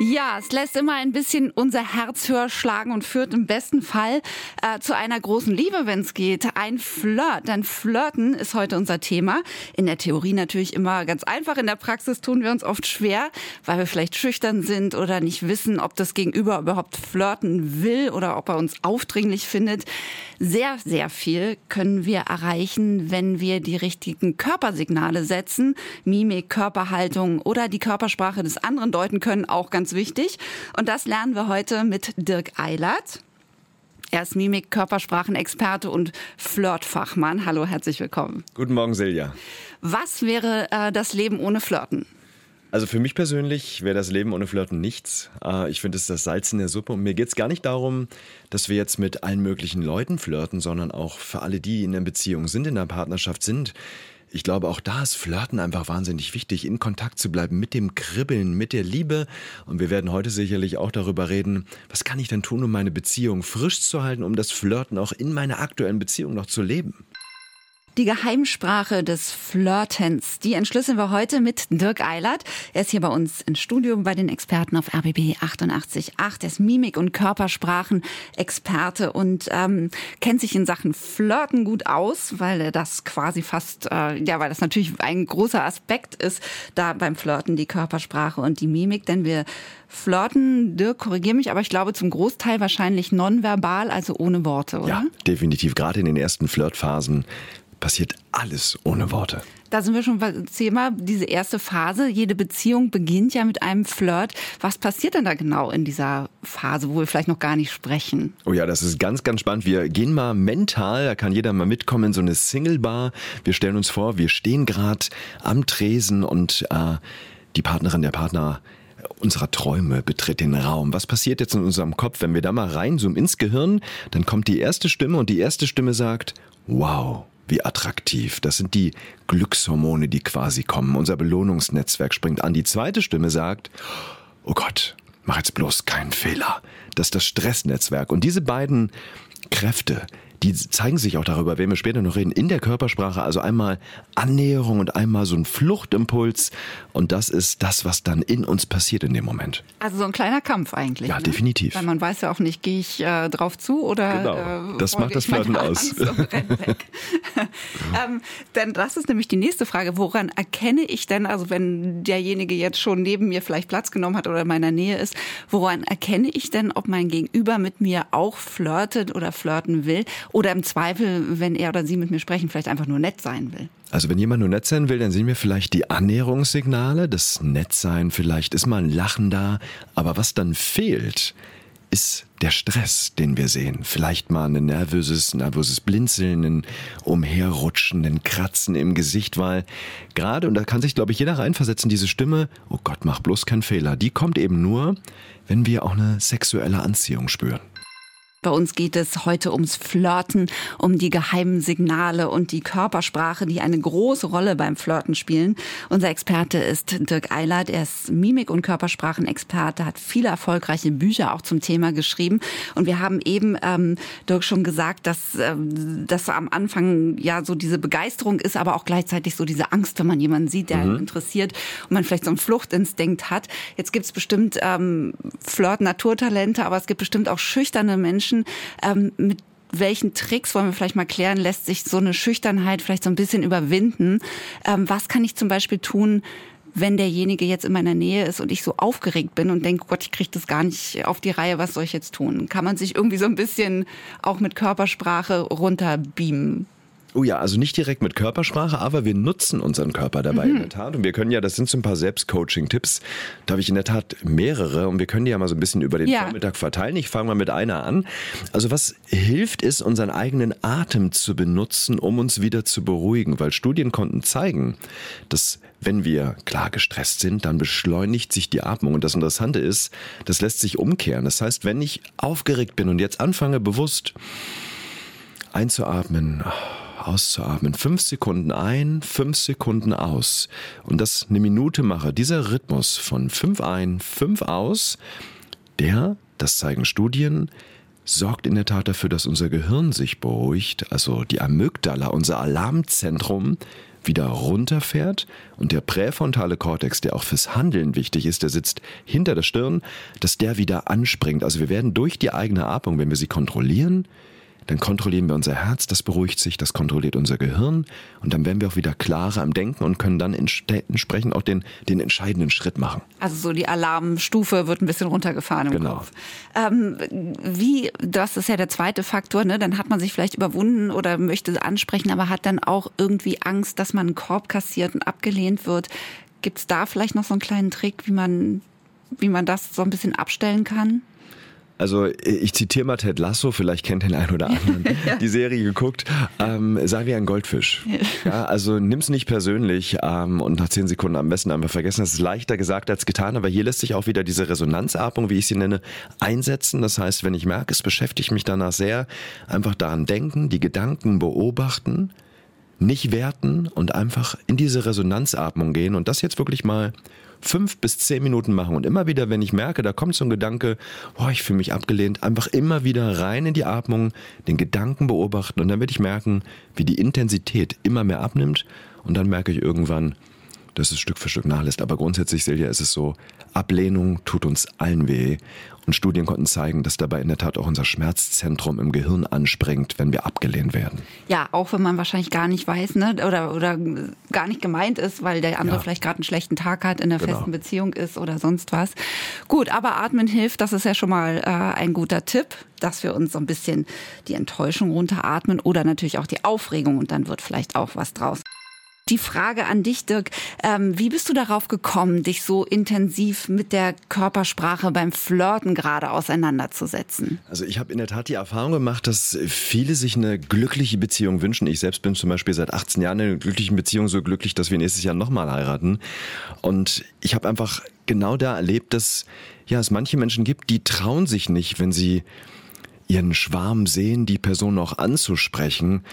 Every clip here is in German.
Ja, es lässt immer ein bisschen unser Herz höher schlagen und führt im besten Fall äh, zu einer großen Liebe, wenn es geht. Ein Flirt. Denn Flirten ist heute unser Thema. In der Theorie natürlich immer ganz einfach. In der Praxis tun wir uns oft schwer, weil wir vielleicht schüchtern sind oder nicht wissen, ob das Gegenüber überhaupt flirten will oder ob er uns aufdringlich findet. Sehr, sehr viel können wir erreichen, wenn wir die richtigen Körpersignale setzen, Mimik, Körperhaltung oder die Körpersprache des anderen deuten können, auch ganz ganz wichtig. Und das lernen wir heute mit Dirk Eilert. Er ist Mimik, Körpersprachenexperte und Flirtfachmann. Hallo, herzlich willkommen. Guten Morgen, Silja. Was wäre äh, das Leben ohne Flirten? Also für mich persönlich wäre das Leben ohne Flirten nichts. Äh, ich finde es das Salz in der Suppe. Und mir geht es gar nicht darum, dass wir jetzt mit allen möglichen Leuten flirten, sondern auch für alle, die in einer Beziehung sind, in einer Partnerschaft sind. Ich glaube, auch da ist Flirten einfach wahnsinnig wichtig, in Kontakt zu bleiben mit dem Kribbeln, mit der Liebe. Und wir werden heute sicherlich auch darüber reden, was kann ich denn tun, um meine Beziehung frisch zu halten, um das Flirten auch in meiner aktuellen Beziehung noch zu leben. Die Geheimsprache des Flirtens, die entschlüsseln wir heute mit Dirk Eilert. Er ist hier bei uns im Studio bei den Experten auf RBB 88.8. Er ist Mimik- und Körpersprachen-Experte und ähm, kennt sich in Sachen Flirten gut aus, weil er das quasi fast, äh, ja, weil das natürlich ein großer Aspekt ist, da beim Flirten die Körpersprache und die Mimik, denn wir flirten, Dirk, korrigier mich, aber ich glaube zum Großteil wahrscheinlich nonverbal, also ohne Worte, oder? Ja, definitiv. Gerade in den ersten Flirtphasen passiert alles ohne Worte. Da sind wir schon beim Thema, diese erste Phase. Jede Beziehung beginnt ja mit einem Flirt. Was passiert denn da genau in dieser Phase, wo wir vielleicht noch gar nicht sprechen? Oh ja, das ist ganz, ganz spannend. Wir gehen mal mental, da kann jeder mal mitkommen in so eine Single-Bar. Wir stellen uns vor, wir stehen gerade am Tresen und äh, die Partnerin, der Partner unserer Träume betritt den Raum. Was passiert jetzt in unserem Kopf, wenn wir da mal reinzoomen ins Gehirn? Dann kommt die erste Stimme und die erste Stimme sagt, wow, wie attraktiv. Das sind die Glückshormone, die quasi kommen. Unser Belohnungsnetzwerk springt an. Die zweite Stimme sagt, oh Gott, mach jetzt bloß keinen Fehler. Das ist das Stressnetzwerk. Und diese beiden Kräfte, die zeigen sich auch darüber, werden wir später noch reden, in der Körpersprache. Also einmal Annäherung und einmal so ein Fluchtimpuls. Und das ist das, was dann in uns passiert in dem Moment. Also so ein kleiner Kampf eigentlich. Ja, ne? definitiv. Weil man weiß ja auch nicht, gehe ich äh, drauf zu oder. Genau. Äh, das macht das Flirten aus. ähm, denn das ist nämlich die nächste Frage. Woran erkenne ich denn, also wenn derjenige jetzt schon neben mir vielleicht Platz genommen hat oder in meiner Nähe ist, woran erkenne ich denn, ob mein Gegenüber mit mir auch flirtet oder flirten will? Oder im Zweifel, wenn er oder sie mit mir sprechen, vielleicht einfach nur nett sein will. Also wenn jemand nur nett sein will, dann sehen wir vielleicht die Annäherungssignale, das Nettsein, vielleicht ist mal ein Lachen da, aber was dann fehlt, ist der Stress, den wir sehen. Vielleicht mal ein nervöses, nervöses Blinzeln, ein Umherrutschen, ein Kratzen im Gesicht, weil gerade, und da kann sich, glaube ich, jeder reinversetzen, diese Stimme, oh Gott, mach bloß keinen Fehler, die kommt eben nur, wenn wir auch eine sexuelle Anziehung spüren. Bei uns geht es heute ums Flirten, um die geheimen Signale und die Körpersprache, die eine große Rolle beim Flirten spielen. Unser Experte ist Dirk Eilert. Er ist Mimik- und Körpersprachenexperte, hat viele erfolgreiche Bücher auch zum Thema geschrieben. Und wir haben eben, ähm, Dirk, schon gesagt, dass, ähm, dass am Anfang ja so diese Begeisterung ist, aber auch gleichzeitig so diese Angst, wenn man jemanden sieht, der mhm. einen interessiert und man vielleicht so einen Fluchtinstinkt hat. Jetzt gibt es bestimmt ähm, Flirt-Naturtalente, aber es gibt bestimmt auch schüchterne Menschen, Menschen, ähm, mit welchen Tricks, wollen wir vielleicht mal klären, lässt sich so eine Schüchternheit vielleicht so ein bisschen überwinden? Ähm, was kann ich zum Beispiel tun, wenn derjenige jetzt in meiner Nähe ist und ich so aufgeregt bin und denke, Gott, ich kriege das gar nicht auf die Reihe, was soll ich jetzt tun? Kann man sich irgendwie so ein bisschen auch mit Körpersprache runterbeamen? Oh ja, also nicht direkt mit Körpersprache, aber wir nutzen unseren Körper dabei mhm. in der Tat. Und wir können ja, das sind so ein paar Selbstcoaching-Tipps. Da habe ich in der Tat mehrere und wir können die ja mal so ein bisschen über den ja. Vormittag verteilen. Ich fange mal mit einer an. Also was hilft ist, unseren eigenen Atem zu benutzen, um uns wieder zu beruhigen, weil Studien konnten zeigen, dass wenn wir klar gestresst sind, dann beschleunigt sich die Atmung. Und das Interessante ist, das lässt sich umkehren. Das heißt, wenn ich aufgeregt bin und jetzt anfange bewusst einzuatmen, auszuatmen. Fünf Sekunden ein, fünf Sekunden aus. Und das eine Minute mache. Dieser Rhythmus von fünf ein, fünf aus, der, das zeigen Studien, sorgt in der Tat dafür, dass unser Gehirn sich beruhigt, also die Amygdala, unser Alarmzentrum, wieder runterfährt und der präfrontale Kortex, der auch fürs Handeln wichtig ist, der sitzt hinter der Stirn, dass der wieder anspringt. Also wir werden durch die eigene Atmung, wenn wir sie kontrollieren, dann kontrollieren wir unser Herz, das beruhigt sich, das kontrolliert unser Gehirn und dann werden wir auch wieder klarer im Denken und können dann entsprechend auch den, den entscheidenden Schritt machen. Also so die Alarmstufe wird ein bisschen runtergefahren im Genau. Kopf. Ähm, wie, das ist ja der zweite Faktor, ne? dann hat man sich vielleicht überwunden oder möchte ansprechen, aber hat dann auch irgendwie Angst, dass man einen Korb kassiert und abgelehnt wird. Gibt es da vielleicht noch so einen kleinen Trick, wie man, wie man das so ein bisschen abstellen kann? Also ich zitiere mal Ted Lasso, vielleicht kennt den einen oder anderen, die Serie geguckt. Ähm, sei wie ein Goldfisch. Ja, also nimm's nicht persönlich ähm, und nach zehn Sekunden am besten einfach vergessen. Das ist leichter gesagt als getan, aber hier lässt sich auch wieder diese Resonanzatmung, wie ich sie nenne, einsetzen. Das heißt, wenn ich merke, es beschäftigt mich danach sehr, einfach daran denken, die Gedanken beobachten, nicht werten und einfach in diese Resonanzatmung gehen und das jetzt wirklich mal fünf bis zehn Minuten machen und immer wieder, wenn ich merke, da kommt so ein Gedanke, boah, ich fühle mich abgelehnt, einfach immer wieder rein in die Atmung, den Gedanken beobachten und dann werde ich merken, wie die Intensität immer mehr abnimmt und dann merke ich irgendwann, dass es Stück für Stück nachlässt. Aber grundsätzlich, Silja, ist es so, Ablehnung tut uns allen weh. Und Studien konnten zeigen, dass dabei in der Tat auch unser Schmerzzentrum im Gehirn anspringt, wenn wir abgelehnt werden. Ja, auch wenn man wahrscheinlich gar nicht weiß, ne, oder, oder gar nicht gemeint ist, weil der andere Ja. vielleicht gerade einen schlechten Tag hat, in einer Genau. festen Beziehung ist oder sonst was. Gut, aber atmen hilft, das ist ja schon mal äh, ein guter Tipp, dass wir uns so ein bisschen die Enttäuschung runteratmen oder natürlich auch die Aufregung und dann wird vielleicht auch was draus. Die Frage an dich, Dirk, ähm, wie bist du darauf gekommen, dich so intensiv mit der Körpersprache beim Flirten gerade auseinanderzusetzen? Also ich habe in der Tat die Erfahrung gemacht, dass viele sich eine glückliche Beziehung wünschen. Ich selbst bin zum Beispiel seit 18 Jahren in einer glücklichen Beziehung, so glücklich, dass wir nächstes Jahr nochmal heiraten. Und ich habe einfach genau da erlebt, dass ja, es manche Menschen gibt, die trauen sich nicht, wenn sie ihren Schwarm sehen, die Person auch anzusprechen.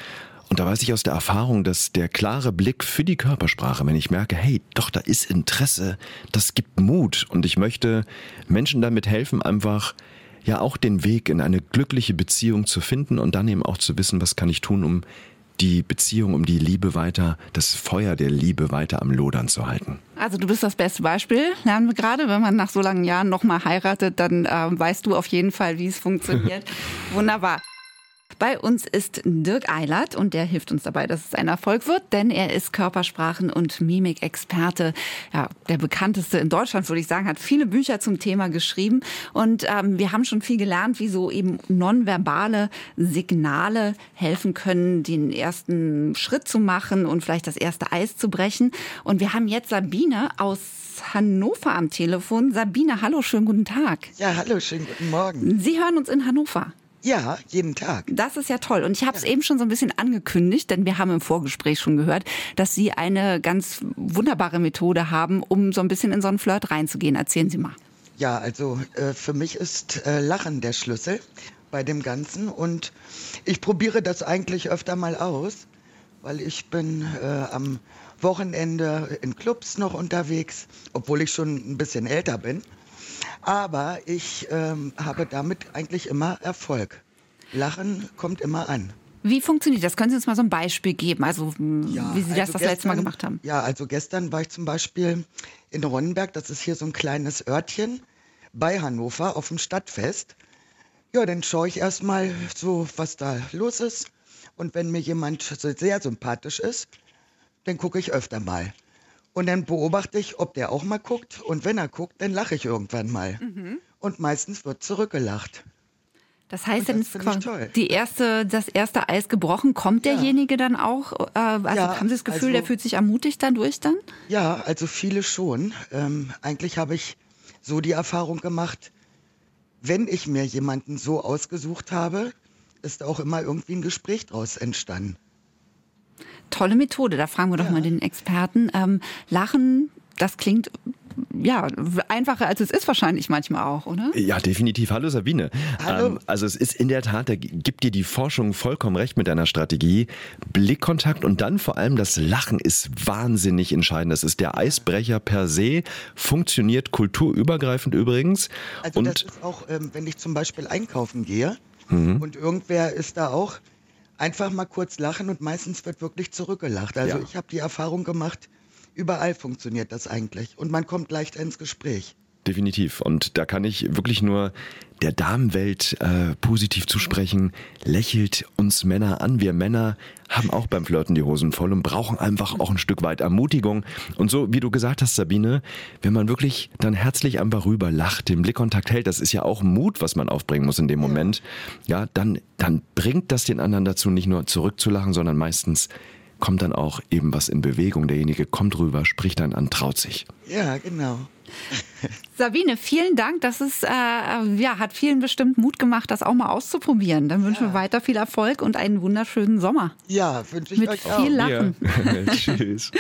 Und da weiß ich aus der Erfahrung, dass der klare Blick für die Körpersprache, wenn ich merke, hey, doch, da ist Interesse, das gibt Mut. Und ich möchte Menschen damit helfen, einfach ja auch den Weg in eine glückliche Beziehung zu finden und dann eben auch zu wissen, was kann ich tun, um die Beziehung, um die Liebe weiter, das Feuer der Liebe weiter am Lodern zu halten. Also du bist das beste Beispiel, lernen wir gerade. Wenn man nach so langen Jahren nochmal heiratet, dann ähm, weißt du auf jeden Fall, wie es funktioniert. Wunderbar. Bei uns ist Dirk Eilert und der hilft uns dabei, dass es ein Erfolg wird, denn er ist Körpersprachen- und Mimikexperte. Ja, der bekannteste in Deutschland, würde ich sagen, hat viele Bücher zum Thema geschrieben. Und ähm, wir haben schon viel gelernt, wie so eben nonverbale Signale helfen können, den ersten Schritt zu machen und vielleicht das erste Eis zu brechen. Und wir haben jetzt Sabine aus Hannover am Telefon. Sabine, hallo, schönen guten Tag. Ja, hallo, schönen guten Morgen. Sie hören uns in Hannover. Ja, jeden Tag. Das ist ja toll. Und ich habe es eben schon so ein bisschen angekündigt, denn wir haben im Vorgespräch schon gehört, dass Sie eine ganz wunderbare Methode haben, um so ein bisschen in so einen Flirt reinzugehen. Erzählen Sie mal. Ja, also äh, für mich ist äh, Lachen der Schlüssel bei dem Ganzen und ich probiere das eigentlich öfter mal aus, weil ich bin äh, am Wochenende in Clubs noch unterwegs, obwohl ich schon ein bisschen älter bin. Aber ich ähm, habe damit eigentlich immer Erfolg. Lachen kommt immer an. Wie funktioniert das? Können Sie uns mal so ein Beispiel geben? Also, wie Sie das also das letzte Mal gemacht haben? Ja, also gestern war ich zum Beispiel in Ronnenberg, das ist hier so ein kleines Örtchen bei Hannover auf dem Stadtfest. Ja, dann schaue ich erstmal so, was da los ist. Und wenn mir jemand sehr sympathisch ist, dann gucke ich öfter mal. Und dann beobachte ich, ob der auch mal guckt. Und wenn er guckt, dann lache ich irgendwann mal. Mhm. Und meistens wird zurückgelacht. Das heißt, Und dann ist die erste, das erste Eis gebrochen. Kommt Ja. derjenige dann auch? Äh, also Ja, haben Sie das Gefühl, also- der fühlt sich ermutigt dann durch dann? Ja, also viele schon. Ähm, eigentlich habe ich so die Erfahrung gemacht, wenn ich mir jemanden so ausgesucht habe, ist auch immer irgendwie ein Gespräch draus entstanden. Tolle Methode. Da fragen wir doch Ja. mal den Experten. Ähm, Lachen, das klingt ja einfacher als es ist wahrscheinlich manchmal auch, oder? Ja, definitiv. Hallo Sabine. Hallo. Ähm, also es ist in der Tat, da gibt dir die Forschung vollkommen recht mit deiner Strategie. Blickkontakt und dann vor allem das Lachen ist wahnsinnig entscheidend. Das ist der Eisbrecher per se, funktioniert kulturübergreifend übrigens. Also das und ist auch, ähm, wenn ich zum Beispiel einkaufen gehe Mhm. und irgendwer ist da auch einfach mal kurz lachen und meistens wird wirklich zurückgelacht. Also Ja. ich habe die Erfahrung gemacht, überall funktioniert das eigentlich und man kommt leichter ins Gespräch. Definitiv. Und da kann ich wirklich nur der Damenwelt äh, positiv zusprechen. Lächelt uns Männer an. Wir Männer haben auch beim Flirten die Hosen voll und brauchen einfach auch ein Stück weit Ermutigung. Und so, wie du gesagt hast, Sabine, wenn man wirklich dann herzlich einfach rüber lacht, den Blickkontakt hält, das ist ja auch Mut, was man aufbringen muss in dem Moment. Ja, dann, dann bringt das den anderen dazu, nicht nur zurückzulachen, sondern meistens kommt dann auch eben was in Bewegung. Derjenige kommt rüber, spricht dann an, traut sich. Ja, genau. Sabine, vielen Dank. Das ist, äh, ja, hat vielen bestimmt Mut gemacht, das auch mal auszuprobieren. Dann wünschen wir weiter viel Erfolg und einen wunderschönen Sommer. Ja, wünsche ich Mit euch auch. viel Lachen. Ja. Tschüss.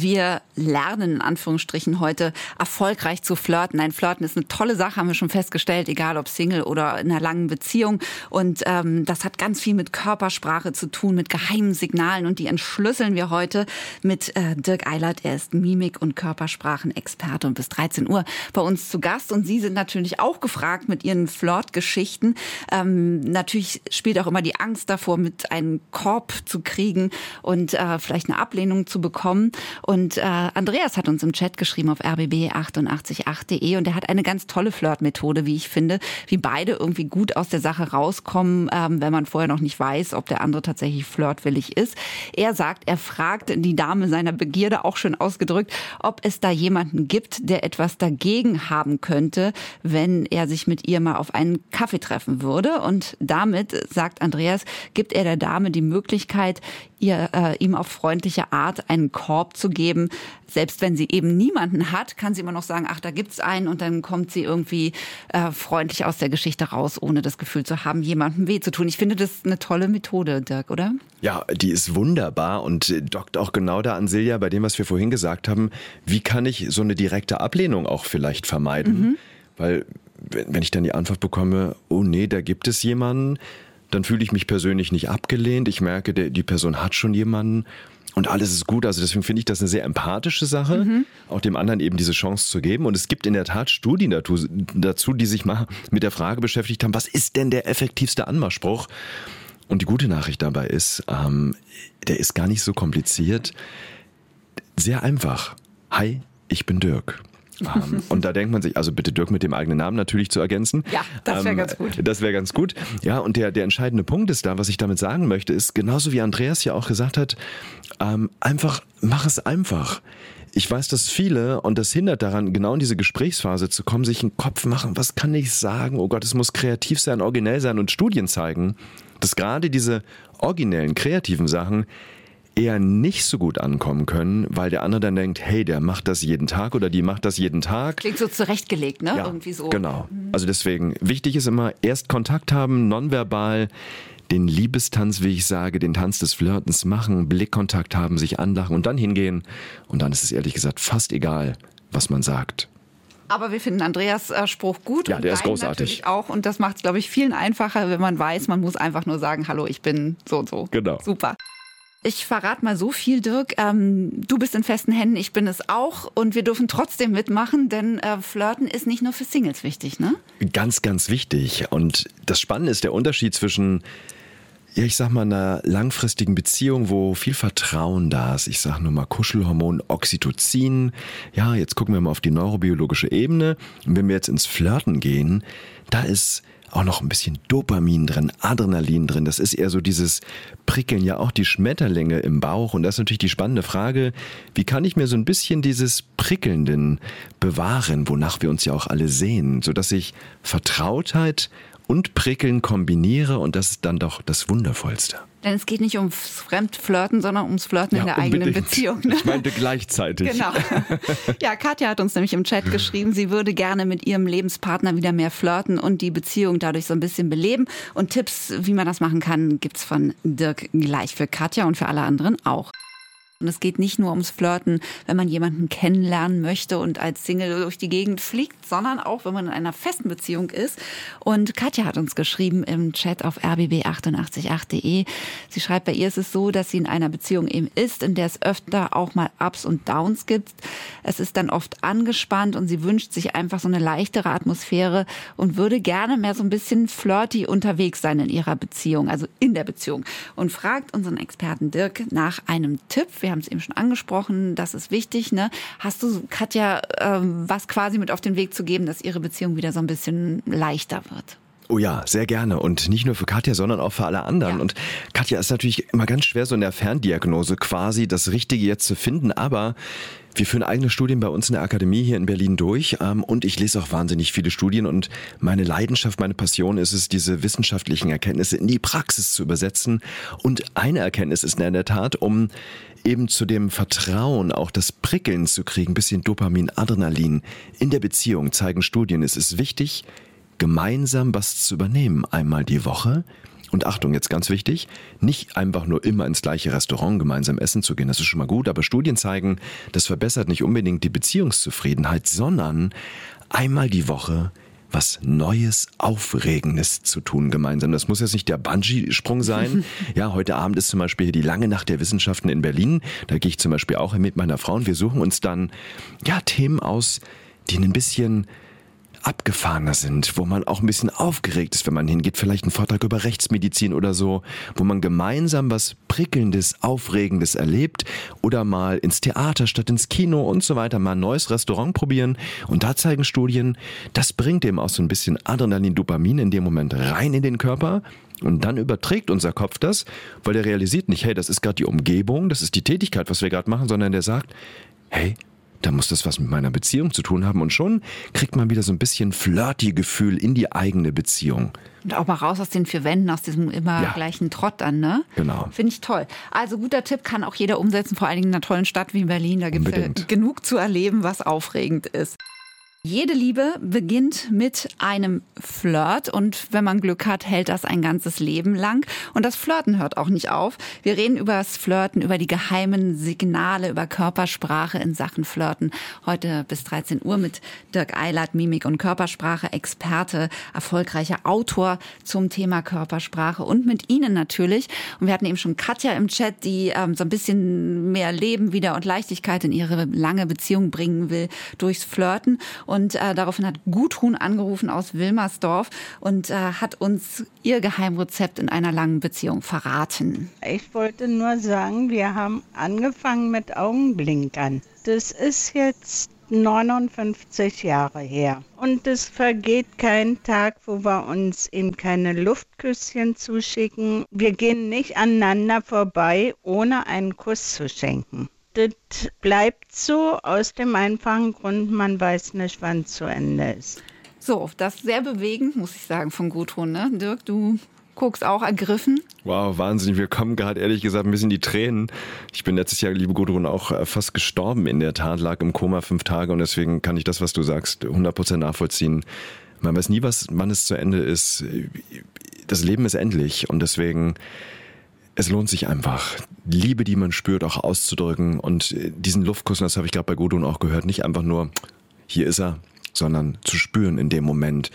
Wir lernen in Anführungsstrichen heute erfolgreich zu flirten. Ein Flirten ist eine tolle Sache, haben wir schon festgestellt, egal ob Single oder in einer langen Beziehung. Und ähm, das hat ganz viel mit Körpersprache zu tun, mit geheimen Signalen. Und die entschlüsseln wir heute mit äh, Dirk Eilert. Er ist Mimik- und Körpersprachenexperte und bis 13 Uhr bei uns zu Gast. Und Sie sind natürlich auch gefragt mit Ihren Flirtgeschichten. Ähm, natürlich spielt auch immer die Angst davor, mit einem Korb zu kriegen und äh, vielleicht eine Ablehnung zu bekommen. Und äh, Andreas hat uns im Chat geschrieben auf rbb888.de und er hat eine ganz tolle Flirtmethode, wie ich finde, wie beide irgendwie gut aus der Sache rauskommen, ähm, wenn man vorher noch nicht weiß, ob der andere tatsächlich flirtwillig ist. Er sagt, er fragt die Dame seiner Begierde, auch schön ausgedrückt, ob es da jemanden gibt, der etwas dagegen haben könnte, wenn er sich mit ihr mal auf einen Kaffee treffen würde. Und damit, sagt Andreas, gibt er der Dame die Möglichkeit, ihr, äh, ihm auf freundliche Art einen Korb zu geben. Selbst wenn sie eben niemanden hat, kann sie immer noch sagen, ach, da gibt's einen und dann kommt sie irgendwie äh, freundlich aus der Geschichte raus, ohne das Gefühl zu haben, jemandem weh zu tun. Ich finde das eine tolle Methode, Dirk, oder? Ja, die ist wunderbar und äh, dockt auch genau da an Silja bei dem, was wir vorhin gesagt haben. Wie kann ich so eine direkte Ablehnung auch vielleicht vermeiden? Weil wenn wenn ich dann die Antwort bekomme, oh nee, da gibt es jemanden, dann fühle ich mich persönlich nicht abgelehnt. Ich merke, der, die Person hat schon jemanden und alles ist gut. Also deswegen finde ich das eine sehr empathische Sache, auch dem anderen eben diese Chance zu geben. Und es gibt in der Tat Studien dazu, dazu, die sich mal mit der Frage beschäftigt haben, was ist denn der effektivste Anmachspruch? Und die gute Nachricht dabei ist, ähm, der ist gar nicht so kompliziert. Sehr einfach. Hi, ich bin Dirk. Ähm, und da denkt man sich, also bitte Dirk mit dem eigenen Namen natürlich zu ergänzen. Ja, das wär ganz gut. Das wäre ganz gut. Ja, und der, der entscheidende Punkt ist da, was ich damit sagen möchte, ist genauso wie Andreas ja auch gesagt hat, ähm, einfach, mach es einfach. Ich weiß, dass viele, und das hindert daran, genau in diese Gesprächsphase zu kommen, sich einen Kopf machen, was kann ich sagen? Oh Gott, es muss kreativ sein, originell sein und Studien zeigen, dass gerade diese originellen, kreativen Sachen eher nicht so gut ankommen können, weil der andere dann denkt, hey, der macht das jeden Tag oder die macht das jeden Tag. Klingt so zurechtgelegt, ne? Ja, Irgendwie so. Genau. Also deswegen, wichtig ist immer, erst Kontakt haben, nonverbal, den Liebestanz, wie ich sage, den Tanz des Flirtens machen, Blickkontakt haben, sich anlachen und dann hingehen. Und dann ist es ehrlich gesagt fast egal, was man sagt. Aber wir finden Andreas äh, Spruch gut. Ja, und der ist großartig. Auch. Und das macht es, glaube ich, vielen einfacher, wenn man weiß, man muss einfach nur sagen, hallo, ich bin so und so. Genau. Super. Ich verrate mal so viel, Dirk. Ähm, du bist in festen Händen, ich bin es auch. Und wir dürfen trotzdem mitmachen, denn äh, Flirten ist nicht nur für Singles wichtig, ne? Ganz, ganz wichtig. Und das Spannende ist der Unterschied zwischen, ja, ich sag mal, einer langfristigen Beziehung, wo viel Vertrauen da ist. Ich sag nur mal Kuschelhormon Oxytocin. Ja, jetzt gucken wir mal auf die neurobiologische Ebene. Und wenn wir jetzt ins Flirten gehen, da ist auch noch ein bisschen Dopamin drin, Adrenalin drin. Das ist eher so dieses Prickeln, ja auch die Schmetterlinge im Bauch. Und das ist natürlich die spannende Frage, wie kann ich mir so ein bisschen dieses Prickelnden bewahren, wonach wir uns ja auch alle sehen, sodass ich Vertrautheit und Prickeln kombiniere und das ist dann doch das Wundervollste. Denn es geht nicht ums Fremdflirten, sondern ums Flirten in der eigenen unbedingt. Beziehung. Ne? Ich meinte gleichzeitig. Genau. Ja, Katja hat uns nämlich im Chat geschrieben, sie würde gerne mit ihrem Lebenspartner wieder mehr flirten und die Beziehung dadurch so ein bisschen beleben. Und Tipps, wie man das machen kann, gibt's von Dirk gleich für Katja und für alle anderen auch. Und es geht nicht nur ums Flirten, wenn man jemanden kennenlernen möchte und als Single durch die Gegend fliegt, sondern auch, wenn man in einer festen Beziehung ist. Und Katja hat uns geschrieben im Chat auf rbb888.de. Sie schreibt, bei ihr ist es so, dass sie in einer Beziehung eben ist, in der es öfter auch mal Ups und Downs gibt. Es ist dann oft angespannt und sie wünscht sich einfach so eine leichtere Atmosphäre und würde gerne mehr so ein bisschen flirty unterwegs sein in ihrer Beziehung, also in der Beziehung. Und fragt unseren Experten Dirk nach einem Tipp wir haben es eben schon angesprochen, das ist wichtig. Ne? Hast du, Katja, ähm, was quasi mit auf den Weg zu geben, dass ihre Beziehung wieder so ein bisschen leichter wird? Oh ja, sehr gerne. Und nicht nur für Katja, sondern auch für alle anderen. Ja. Und Katja ist natürlich immer ganz schwer, so in der Ferndiagnose quasi das Richtige jetzt zu finden. Aber wir führen eigene Studien bei uns in der Akademie hier in Berlin durch ähm, und ich lese auch wahnsinnig viele Studien und meine Leidenschaft, meine Passion ist es, diese wissenschaftlichen Erkenntnisse in die Praxis zu übersetzen. Und eine Erkenntnis ist in der Tat, um eben zu dem Vertrauen, auch das Prickeln zu kriegen, bisschen Dopamin, Adrenalin in der Beziehung, zeigen Studien, es ist wichtig, gemeinsam was zu übernehmen, einmal die Woche. Und Achtung, jetzt ganz wichtig, nicht einfach nur immer ins gleiche Restaurant gemeinsam essen zu gehen, das ist schon mal gut, aber Studien zeigen, das verbessert nicht unbedingt die Beziehungszufriedenheit, sondern einmal die Woche was Neues, Aufregendes zu tun gemeinsam. Das muss jetzt nicht der Bungee-Sprung sein. ja, heute Abend ist zum Beispiel die lange Nacht der Wissenschaften in Berlin. Da gehe ich zum Beispiel auch mit meiner Frau und wir suchen uns dann ja Themen aus, die ein bisschen abgefahrener sind, wo man auch ein bisschen aufgeregt ist, wenn man hingeht, vielleicht ein Vortrag über Rechtsmedizin oder so, wo man gemeinsam was Prickelndes, Aufregendes erlebt oder mal ins Theater statt ins Kino und so weiter, mal ein neues Restaurant probieren. Und da zeigen Studien, das bringt eben auch so ein bisschen Adrenalin, Dopamin in dem Moment rein in den Körper. Und dann überträgt unser Kopf das, weil der realisiert nicht, hey, das ist gerade die Umgebung, das ist die Tätigkeit, was wir gerade machen, sondern der sagt, hey, da muss das was mit meiner Beziehung zu tun haben. Und schon kriegt man wieder so ein bisschen Flirty-Gefühl in die eigene Beziehung. Und auch mal raus aus den vier Wänden, aus diesem immer ja. gleichen Trott an, ne? Genau. Finde ich toll. Also guter Tipp kann auch jeder umsetzen, vor allen Dingen in einer tollen Stadt wie Berlin. Da gibt es ja genug zu erleben, was aufregend ist. Jede Liebe beginnt mit einem Flirt und wenn man Glück hat, hält das ein ganzes Leben lang. Und das Flirten hört auch nicht auf. Wir reden über das Flirten, über die geheimen Signale, über Körpersprache in Sachen Flirten. Heute bis 13 Uhr mit Dirk Eilert, Mimik und Körpersprache, Experte, erfolgreicher Autor zum Thema Körpersprache und mit Ihnen natürlich. Und wir hatten eben schon Katja im Chat, die ähm, so ein bisschen mehr Leben wieder und Leichtigkeit in ihre lange Beziehung bringen will durchs Flirten. Äh, daraufhin hat Gudrun angerufen aus Wilmersdorf und äh, hat uns ihr Geheimrezept in einer langen Beziehung verraten. Ich wollte nur sagen, wir haben angefangen mit Augenblinkern. Das ist jetzt 59 Jahre her. Und es vergeht kein Tag, wo wir uns eben keine Luftküsschen zuschicken. Wir gehen nicht aneinander vorbei, ohne einen Kuss zu schenken das bleibt so aus dem einfachen Grund, man weiß nicht, wann es zu Ende ist. So, das ist sehr bewegend, muss ich sagen, von Gudrun. Ne? Dirk, du guckst auch ergriffen. Wow, Wahnsinn. Wir kommen gerade ehrlich gesagt ein bisschen die Tränen. Ich bin letztes Jahr, liebe Gudrun, auch äh, fast gestorben in der Tat, lag im Koma fünf Tage und deswegen kann ich das, was du sagst, 100% nachvollziehen. Man weiß nie, was, wann es zu Ende ist. Das Leben ist endlich und deswegen es lohnt sich einfach, Liebe, die man spürt, auch auszudrücken. Und äh, diesen Luftkuss, das habe ich gerade bei Gudrun auch gehört, nicht einfach nur, hier ist er, sondern zu spüren in dem Moment.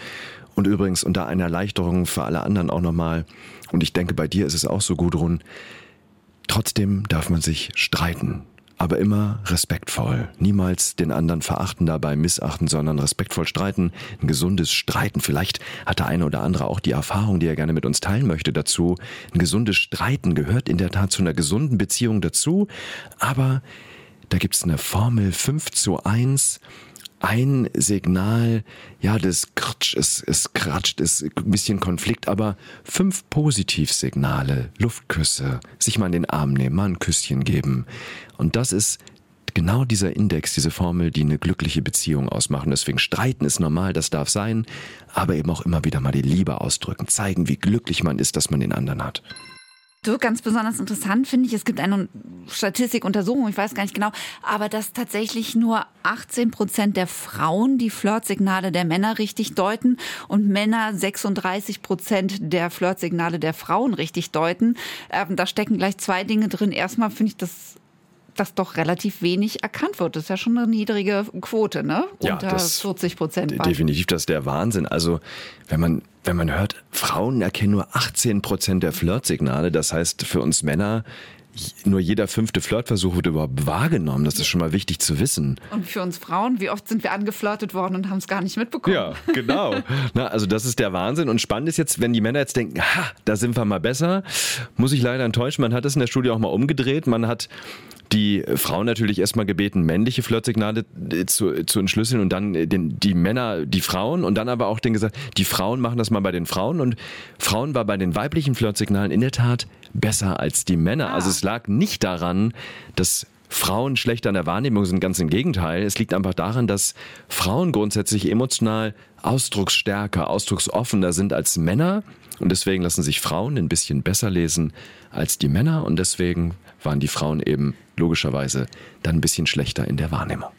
Und übrigens unter einer Erleichterung für alle anderen auch nochmal, und ich denke, bei dir ist es auch so, Gudrun, trotzdem darf man sich streiten aber immer respektvoll. Niemals den anderen verachten dabei, missachten, sondern respektvoll streiten. Ein gesundes Streiten. Vielleicht hat der eine oder andere auch die Erfahrung, die er gerne mit uns teilen möchte dazu. Ein gesundes Streiten gehört in der Tat zu einer gesunden Beziehung dazu. Aber da gibt's eine Formel 5 zu 1 ein Signal, ja, das krtsch, es, es kratscht, es ist ein bisschen Konflikt, aber fünf Positivsignale, Luftküsse, sich mal in den Arm nehmen, mal ein Küsschen geben. Und das ist genau dieser Index, diese Formel, die eine glückliche Beziehung ausmachen. Deswegen streiten ist normal, das darf sein, aber eben auch immer wieder mal die Liebe ausdrücken, zeigen, wie glücklich man ist, dass man den anderen hat. Du, ganz besonders interessant finde ich, es gibt eine Statistikuntersuchung, ich weiß gar nicht genau, aber dass tatsächlich nur 18 Prozent der Frauen die Flirtsignale der Männer richtig deuten und Männer 36 Prozent der Flirtsignale der Frauen richtig deuten. Ähm, da stecken gleich zwei Dinge drin. Erstmal finde ich das dass doch relativ wenig erkannt wird. Das ist ja schon eine niedrige Quote, ne? Ja, Unter das 40 Prozent. Definitiv, das ist der Wahnsinn. Also, wenn man, wenn man hört, Frauen erkennen nur 18 Prozent der Flirtsignale, das heißt für uns Männer, nur jeder fünfte Flirtversuch wird überhaupt wahrgenommen. Das ist schon mal wichtig zu wissen. Und für uns Frauen, wie oft sind wir angeflirtet worden und haben es gar nicht mitbekommen? Ja, genau. Na, also das ist der Wahnsinn. Und spannend ist jetzt, wenn die Männer jetzt denken, ha, da sind wir mal besser, muss ich leider enttäuschen. Man hat es in der Studie auch mal umgedreht. Man hat die Frauen natürlich erstmal gebeten, männliche Flirtsignale äh, zu, zu entschlüsseln und dann äh, den, die Männer, die Frauen und dann aber auch den gesagt, die Frauen machen das mal bei den Frauen und Frauen war bei den weiblichen Flirtsignalen in der Tat besser als die Männer. Ah. Also es lag nicht daran, dass Frauen schlechter an der Wahrnehmung sind, ganz im Gegenteil. Es liegt einfach daran, dass Frauen grundsätzlich emotional ausdrucksstärker, ausdrucksoffener sind als Männer. Und deswegen lassen sich Frauen ein bisschen besser lesen als die Männer. Und deswegen waren die Frauen eben logischerweise dann ein bisschen schlechter in der Wahrnehmung.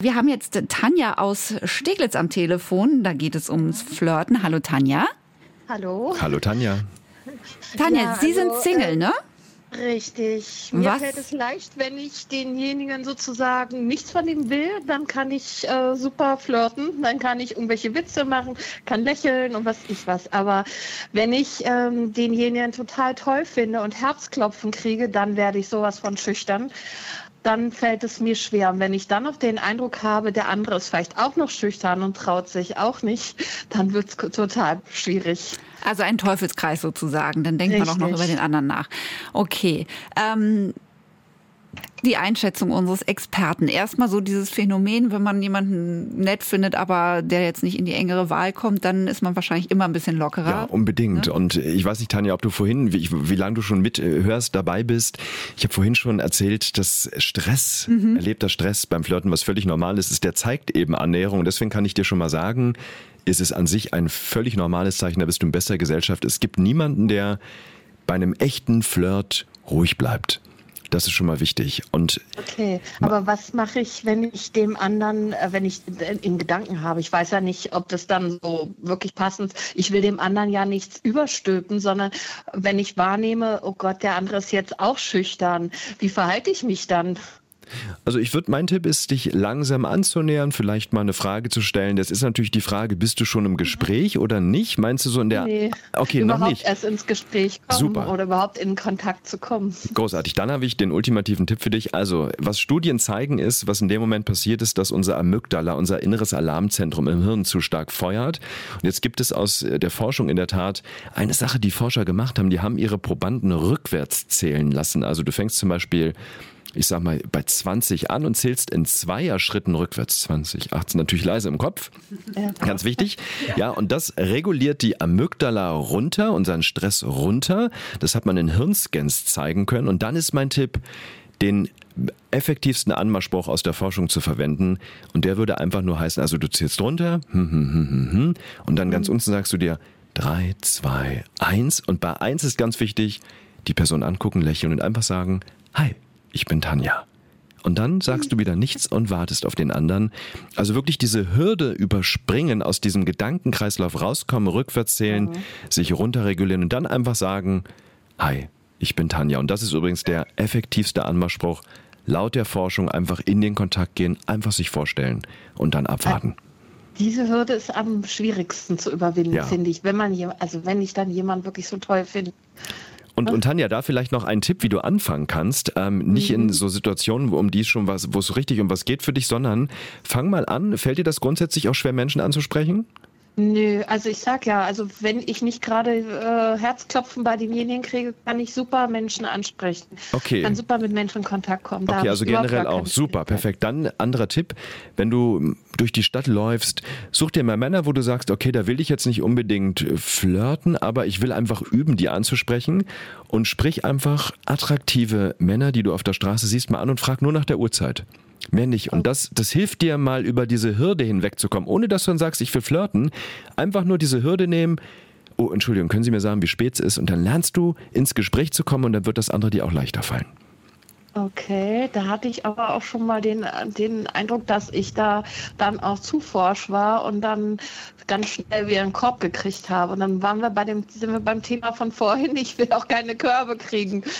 Wir haben jetzt Tanja aus Steglitz am Telefon. Da geht es ums Flirten. Hallo Tanja. Hallo. Hallo Tanja. Tanja, ja, Sie sind also, Single, äh, ne? Richtig. Mir Was? fällt es leicht, wenn ich denjenigen sozusagen nichts von ihm will, dann kann ich äh, super flirten, dann kann ich irgendwelche Witze machen, kann lächeln und was ich was. Aber wenn ich ähm, denjenigen total toll finde und Herzklopfen kriege, dann werde ich sowas von schüchtern dann fällt es mir schwer. Und wenn ich dann noch den Eindruck habe, der andere ist vielleicht auch noch schüchtern und traut sich auch nicht, dann wird es total schwierig. Also ein Teufelskreis sozusagen. Dann denkt Richtig. man auch noch über den anderen nach. Okay. Ähm, die Einschätzung unseres Experten. Erstmal so dieses Phänomen, wenn man jemanden nett findet, aber der jetzt nicht in die engere Wahl kommt, dann ist man wahrscheinlich immer ein bisschen lockerer. Ja, unbedingt. Ne? Und ich weiß nicht, Tanja, ob du vorhin, wie, wie lange du schon mithörst, dabei bist. Ich habe vorhin schon erzählt, dass Stress, mhm. erlebter Stress beim Flirten, was völlig normal ist, ist, der zeigt eben Annäherung. Deswegen kann ich dir schon mal sagen, ist es an sich ein völlig normales Zeichen, da bist du in besser Gesellschaft. Es gibt niemanden, der bei einem echten Flirt ruhig bleibt. Das ist schon mal wichtig. Und okay, aber was mache ich, wenn ich dem anderen, äh, wenn ich in Gedanken habe? Ich weiß ja nicht, ob das dann so wirklich passend ist. Ich will dem anderen ja nichts überstülpen, sondern wenn ich wahrnehme, oh Gott, der andere ist jetzt auch schüchtern, wie verhalte ich mich dann? Also ich würde, mein Tipp ist, dich langsam anzunähern, vielleicht mal eine Frage zu stellen. Das ist natürlich die Frage, bist du schon im Gespräch oder nicht? Meinst du so in der... Nee, okay, überhaupt noch nicht. erst ins Gespräch kommen Super. oder überhaupt in Kontakt zu kommen. Großartig. Dann habe ich den ultimativen Tipp für dich. Also, was Studien zeigen ist, was in dem Moment passiert ist, dass unser Amygdala, unser inneres Alarmzentrum im Hirn zu stark feuert. Und jetzt gibt es aus der Forschung in der Tat eine Sache, die Forscher gemacht haben. Die haben ihre Probanden rückwärts zählen lassen. Also du fängst zum Beispiel ich sag mal, bei 20 an und zählst in Zweier-Schritten rückwärts 20. 18 natürlich leise im Kopf. Ja. Ganz wichtig. Ja, und das reguliert die Amygdala runter, unseren Stress runter. Das hat man in Hirnscans zeigen können. Und dann ist mein Tipp, den effektivsten Anmachspruch aus der Forschung zu verwenden. Und der würde einfach nur heißen, also du zählst runter, hm, hm, hm, hm, hm, und dann ganz unten sagst du dir 3, 2, 1. Und bei 1 ist ganz wichtig, die Person angucken, lächeln und einfach sagen, hi ich bin Tanja. Und dann sagst du wieder nichts und wartest auf den anderen. Also wirklich diese Hürde überspringen, aus diesem Gedankenkreislauf rauskommen, rückwärts zählen, mhm. sich runterregulieren und dann einfach sagen, hi, ich bin Tanja. Und das ist übrigens der effektivste Anmachspruch. Laut der Forschung einfach in den Kontakt gehen, einfach sich vorstellen und dann abwarten. Diese Hürde ist am schwierigsten zu überwinden, ja. finde ich. Wenn man, also wenn ich dann jemanden wirklich so toll finde, und, und Tanja, da vielleicht noch ein Tipp, wie du anfangen kannst. Ähm, nicht mhm. in so Situationen, um die es schon was, wo es richtig um was geht für dich, sondern fang mal an. Fällt dir das grundsätzlich auch schwer, Menschen anzusprechen? Nö, also ich sag ja, also wenn ich nicht gerade äh, Herzklopfen bei demjenigen kriege, kann ich super Menschen ansprechen. Okay. Kann super mit Menschen in Kontakt kommen. Da okay, also generell auch. Super, perfekt. Dann anderer Tipp, wenn du durch die Stadt läufst, such dir mal Männer, wo du sagst, okay, da will ich jetzt nicht unbedingt äh, flirten, aber ich will einfach üben, die anzusprechen und sprich einfach attraktive Männer, die du auf der Straße siehst, mal an und frag nur nach der Uhrzeit. Mehr nicht. Und das, das hilft dir mal über diese Hürde hinwegzukommen, ohne dass du dann sagst, ich will flirten. Einfach nur diese Hürde nehmen. Oh, Entschuldigung, können Sie mir sagen, wie spät es ist? Und dann lernst du ins Gespräch zu kommen und dann wird das andere dir auch leichter fallen. Okay, da hatte ich aber auch schon mal den, den Eindruck, dass ich da dann auch zu forsch war und dann ganz schnell wieder einen Korb gekriegt habe. Und dann waren wir bei dem, sind wir beim Thema von vorhin, ich will auch keine Körbe kriegen.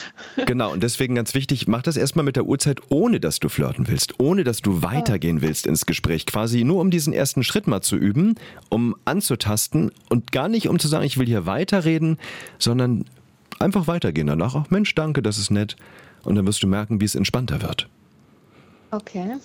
Genau, und deswegen ganz wichtig, mach das erstmal mit der Uhrzeit, ohne dass du flirten willst, ohne dass du weitergehen willst ins Gespräch. Quasi nur um diesen ersten Schritt mal zu üben, um anzutasten und gar nicht um zu sagen, ich will hier weiterreden, sondern einfach weitergehen danach. Ach Mensch, danke, das ist nett und dann wirst du merken, wie es entspannter wird. Okay.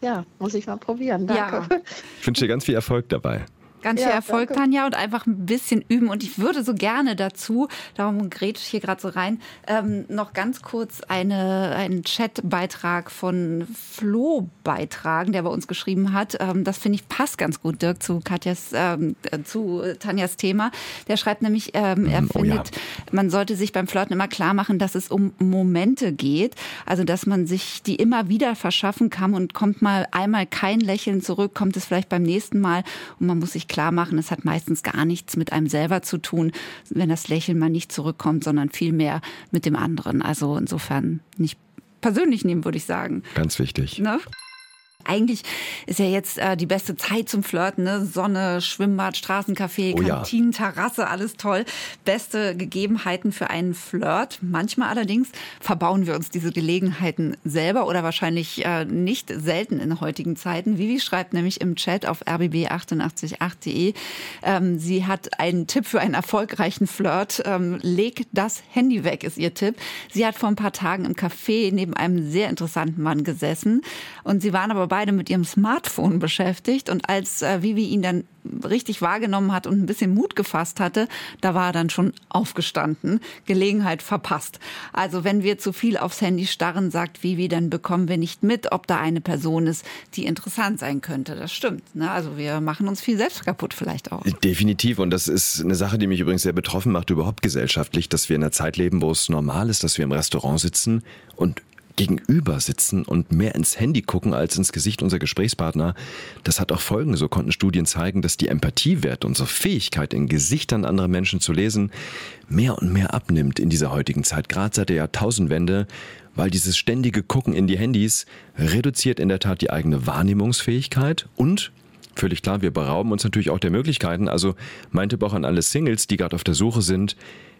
Ja, muss ich mal probieren. Danke. Ja. Ich wünsche dir ganz viel Erfolg dabei. Ganz viel Erfolg, danke. Tanja, und einfach ein bisschen üben. Und ich würde so gerne dazu, darum gerät ich hier gerade so rein, ähm, noch ganz kurz eine, einen Chatbeitrag von Flo beitragen, der bei uns geschrieben hat. Ähm, das finde ich passt ganz gut, Dirk, zu Katjas, ähm, äh, zu Tanjas Thema. Der schreibt nämlich, ähm, er oh, findet, ja. man sollte sich beim Flirten immer klar machen, dass es um Momente geht. Also, dass man sich die immer wieder verschaffen kann und kommt mal einmal kein Lächeln zurück, kommt es vielleicht beim nächsten Mal und man muss sich klar machen, es hat meistens gar nichts mit einem selber zu tun, wenn das Lächeln mal nicht zurückkommt, sondern vielmehr mit dem anderen. Also insofern nicht persönlich nehmen, würde ich sagen. Ganz wichtig. Ne? Eigentlich ist ja jetzt äh, die beste Zeit zum Flirten, ne? Sonne, Schwimmbad, Straßencafé, oh, Kantinen, ja. Terrasse, alles toll. Beste Gegebenheiten für einen Flirt. Manchmal allerdings verbauen wir uns diese Gelegenheiten selber oder wahrscheinlich äh, nicht selten in heutigen Zeiten. Vivi schreibt nämlich im Chat auf rbb888.de, ähm, sie hat einen Tipp für einen erfolgreichen Flirt. Ähm, leg das Handy weg, ist ihr Tipp. Sie hat vor ein paar Tagen im Café neben einem sehr interessanten Mann gesessen und sie waren aber beide mit ihrem Smartphone beschäftigt. Und als äh, Vivi ihn dann richtig wahrgenommen hat und ein bisschen Mut gefasst hatte, da war er dann schon aufgestanden, Gelegenheit verpasst. Also wenn wir zu viel aufs Handy starren, sagt Vivi, dann bekommen wir nicht mit, ob da eine Person ist, die interessant sein könnte. Das stimmt. Ne? Also wir machen uns viel selbst kaputt vielleicht auch. Definitiv. Und das ist eine Sache, die mich übrigens sehr betroffen macht, überhaupt gesellschaftlich, dass wir in einer Zeit leben, wo es normal ist, dass wir im Restaurant sitzen und gegenüber sitzen und mehr ins Handy gucken als ins Gesicht unserer Gesprächspartner, das hat auch Folgen. So konnten Studien zeigen, dass die Empathiewert, unsere Fähigkeit, in Gesichtern anderer Menschen zu lesen, mehr und mehr abnimmt in dieser heutigen Zeit, gerade seit der Jahrtausendwende, weil dieses ständige Gucken in die Handys reduziert in der Tat die eigene Wahrnehmungsfähigkeit und Völlig klar, wir berauben uns natürlich auch der Möglichkeiten. Also mein Tipp auch an alle Singles, die gerade auf der Suche sind,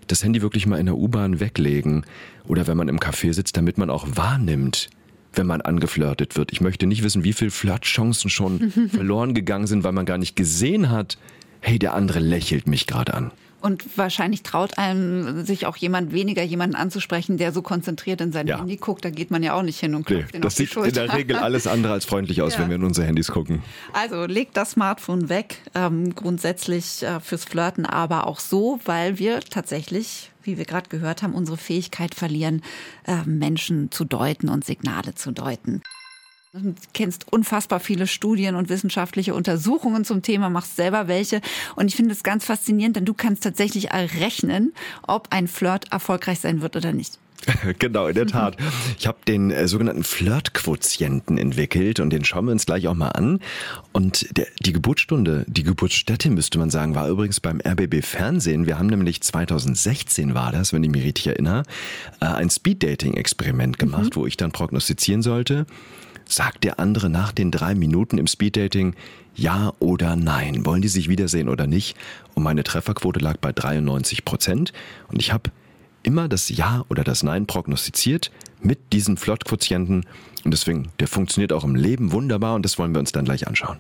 das Handy wirklich mal in der U-Bahn weglegen oder wenn man im Café sitzt, damit man auch wahrnimmt, wenn man angeflirtet wird. Ich möchte nicht wissen, wie viele Flirtchancen schon verloren gegangen sind, weil man gar nicht gesehen hat, hey, der andere lächelt mich gerade an. Und wahrscheinlich traut einem sich auch jemand weniger, jemanden anzusprechen, der so konzentriert in sein ja. Handy guckt. Da geht man ja auch nicht hin und klopft nee, Das sieht in der Regel alles andere als freundlich aus, ja. wenn wir in unsere Handys gucken. Also legt das Smartphone weg, ähm, grundsätzlich äh, fürs Flirten, aber auch so, weil wir tatsächlich wie wir gerade gehört haben, unsere Fähigkeit verlieren, äh, Menschen zu deuten und Signale zu deuten. Du kennst unfassbar viele Studien und wissenschaftliche Untersuchungen zum Thema, machst selber welche. Und ich finde es ganz faszinierend, denn du kannst tatsächlich errechnen, ob ein Flirt erfolgreich sein wird oder nicht. genau, in der Tat. Ich habe den äh, sogenannten Flirt-Quotienten entwickelt und den schauen wir uns gleich auch mal an. Und der, die Geburtsstunde, die Geburtsstätte müsste man sagen, war übrigens beim RBB Fernsehen. Wir haben nämlich 2016 war das, wenn ich mich richtig erinnere, äh, ein Speed-Dating-Experiment gemacht, mhm. wo ich dann prognostizieren sollte, Sagt der andere nach den drei Minuten im Speeddating ja oder nein? Wollen die sich wiedersehen oder nicht? Und meine Trefferquote lag bei 93 Prozent. Und ich habe immer das Ja oder das Nein prognostiziert mit diesem Flott-Quotienten. Und deswegen, der funktioniert auch im Leben wunderbar und das wollen wir uns dann gleich anschauen.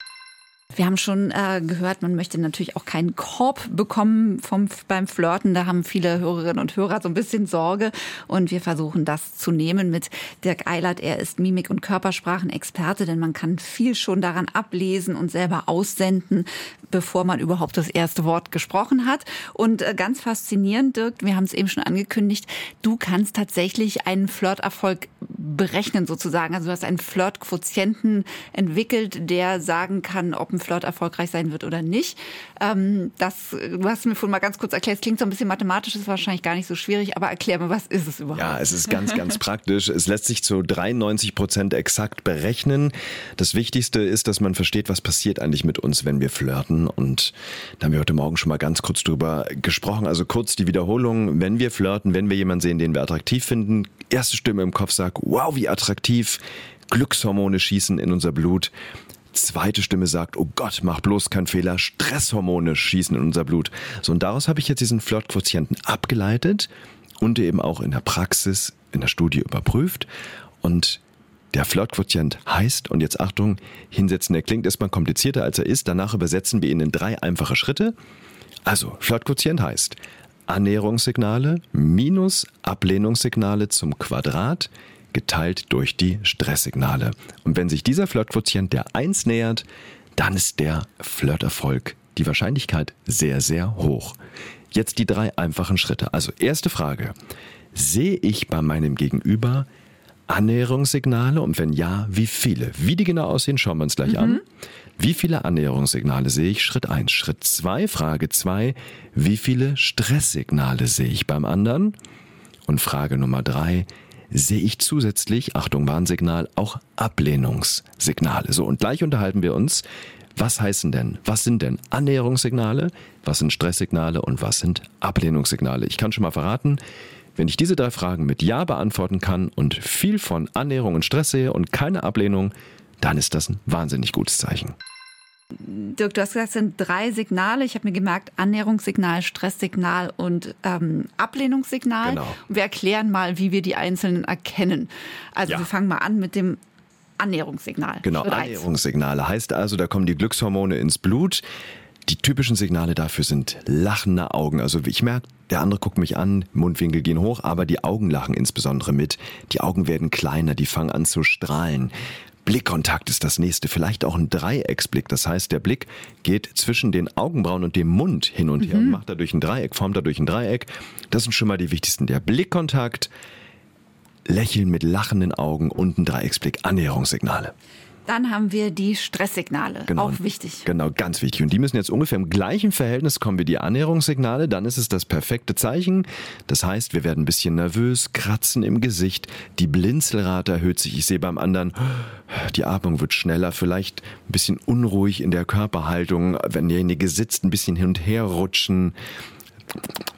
Wir haben schon äh, gehört, man möchte natürlich auch keinen Korb bekommen vom, beim Flirten. Da haben viele Hörerinnen und Hörer so ein bisschen Sorge. Und wir versuchen das zu nehmen mit Dirk Eilert. Er ist Mimik- und Körpersprachenexperte, denn man kann viel schon daran ablesen und selber aussenden, bevor man überhaupt das erste Wort gesprochen hat. Und äh, ganz faszinierend, Dirk, wir haben es eben schon angekündigt, du kannst tatsächlich einen Flirterfolg berechnen sozusagen. Also du hast einen Flirtquotienten entwickelt, der sagen kann, ob ein Flirt erfolgreich sein wird oder nicht. Ähm, das, du hast mir vorhin mal ganz kurz erklärt, es klingt so ein bisschen mathematisch, ist wahrscheinlich gar nicht so schwierig, aber erklär mir, was ist es überhaupt? Ja, es ist ganz, ganz praktisch. Es lässt sich zu 93 Prozent exakt berechnen. Das Wichtigste ist, dass man versteht, was passiert eigentlich mit uns, wenn wir flirten. Und da haben wir heute Morgen schon mal ganz kurz drüber gesprochen. Also kurz die Wiederholung. Wenn wir flirten, wenn wir jemanden sehen, den wir attraktiv finden, erste Stimme im Kopf sagt, wow, wie attraktiv. Glückshormone schießen in unser Blut. Zweite Stimme sagt, oh Gott, mach bloß keinen Fehler, Stresshormone schießen in unser Blut. So, und daraus habe ich jetzt diesen Flirtquotienten abgeleitet und eben auch in der Praxis, in der Studie überprüft. Und der Flirtquotient heißt, und jetzt Achtung, hinsetzen, der klingt erstmal komplizierter als er ist, danach übersetzen wir ihn in drei einfache Schritte. Also, Flirtquotient heißt Annäherungssignale minus Ablehnungssignale zum Quadrat geteilt durch die Stresssignale. Und wenn sich dieser Flirtquotient der 1 nähert, dann ist der Flirterfolg die Wahrscheinlichkeit sehr, sehr hoch. Jetzt die drei einfachen Schritte. Also erste Frage. Sehe ich bei meinem Gegenüber Annäherungssignale und wenn ja, wie viele? Wie die genau aussehen, schauen wir uns gleich mhm. an. Wie viele Annäherungssignale sehe ich? Schritt 1. Schritt 2, Frage 2. Wie viele Stresssignale sehe ich beim anderen? Und Frage Nummer 3 sehe ich zusätzlich, Achtung Warnsignal, auch Ablehnungssignale. So, und gleich unterhalten wir uns, was heißen denn, was sind denn Annäherungssignale, was sind Stresssignale und was sind Ablehnungssignale? Ich kann schon mal verraten, wenn ich diese drei Fragen mit Ja beantworten kann und viel von Annäherung und Stress sehe und keine Ablehnung, dann ist das ein wahnsinnig gutes Zeichen. Dirk, du hast gesagt, es sind drei Signale. Ich habe mir gemerkt, Annäherungssignal, Stresssignal und ähm, Ablehnungssignal. Genau. wir erklären mal, wie wir die einzelnen erkennen. Also ja. wir fangen mal an mit dem Annäherungssignal. Genau, Annäherungssignale heißt also, da kommen die Glückshormone ins Blut. Die typischen Signale dafür sind lachende Augen. Also ich merke, der andere guckt mich an, Mundwinkel gehen hoch, aber die Augen lachen insbesondere mit. Die Augen werden kleiner, die fangen an zu strahlen. Blickkontakt ist das nächste, vielleicht auch ein Dreiecksblick. Das heißt, der Blick geht zwischen den Augenbrauen und dem Mund hin und her mhm. und macht dadurch ein Dreieck, formt dadurch ein Dreieck. Das sind schon mal die wichtigsten. Der Blickkontakt, Lächeln mit lachenden Augen und ein Dreiecksblick, Annäherungssignale. Dann haben wir die Stresssignale, genau, auch wichtig. Genau, ganz wichtig. Und die müssen jetzt ungefähr im gleichen Verhältnis kommen wie die Annäherungssignale. Dann ist es das perfekte Zeichen. Das heißt, wir werden ein bisschen nervös, kratzen im Gesicht, die Blinzelrate erhöht sich. Ich sehe beim anderen, die Atmung wird schneller, vielleicht ein bisschen unruhig in der Körperhaltung, wenn derjenige sitzt, ein bisschen hin und her rutschen.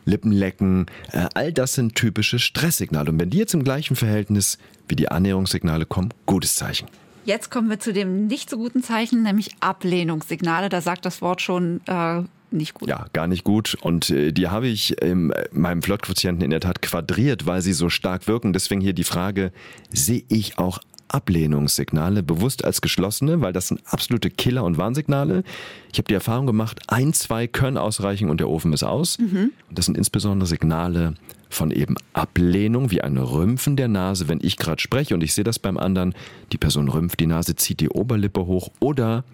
Lippen lecken, äh, all das sind typische Stresssignale. Und wenn die jetzt im gleichen Verhältnis wie die Annäherungssignale kommen, gutes Zeichen. Jetzt kommen wir zu dem nicht so guten Zeichen, nämlich Ablehnungssignale. Da sagt das Wort schon äh, nicht gut. Ja, gar nicht gut. Und äh, die habe ich in meinem Flirtquotienten in der Tat quadriert, weil sie so stark wirken. Deswegen hier die Frage, sehe ich auch Ablehnungssignale bewusst als geschlossene, weil das sind absolute Killer- und Warnsignale. Ich habe die Erfahrung gemacht, ein, zwei können ausreichen und der Ofen ist aus. Mhm. Und das sind insbesondere Signale von eben Ablehnung, wie ein Rümpfen der Nase, wenn ich gerade spreche und ich sehe das beim anderen, die Person rümpft die Nase, zieht die Oberlippe hoch oder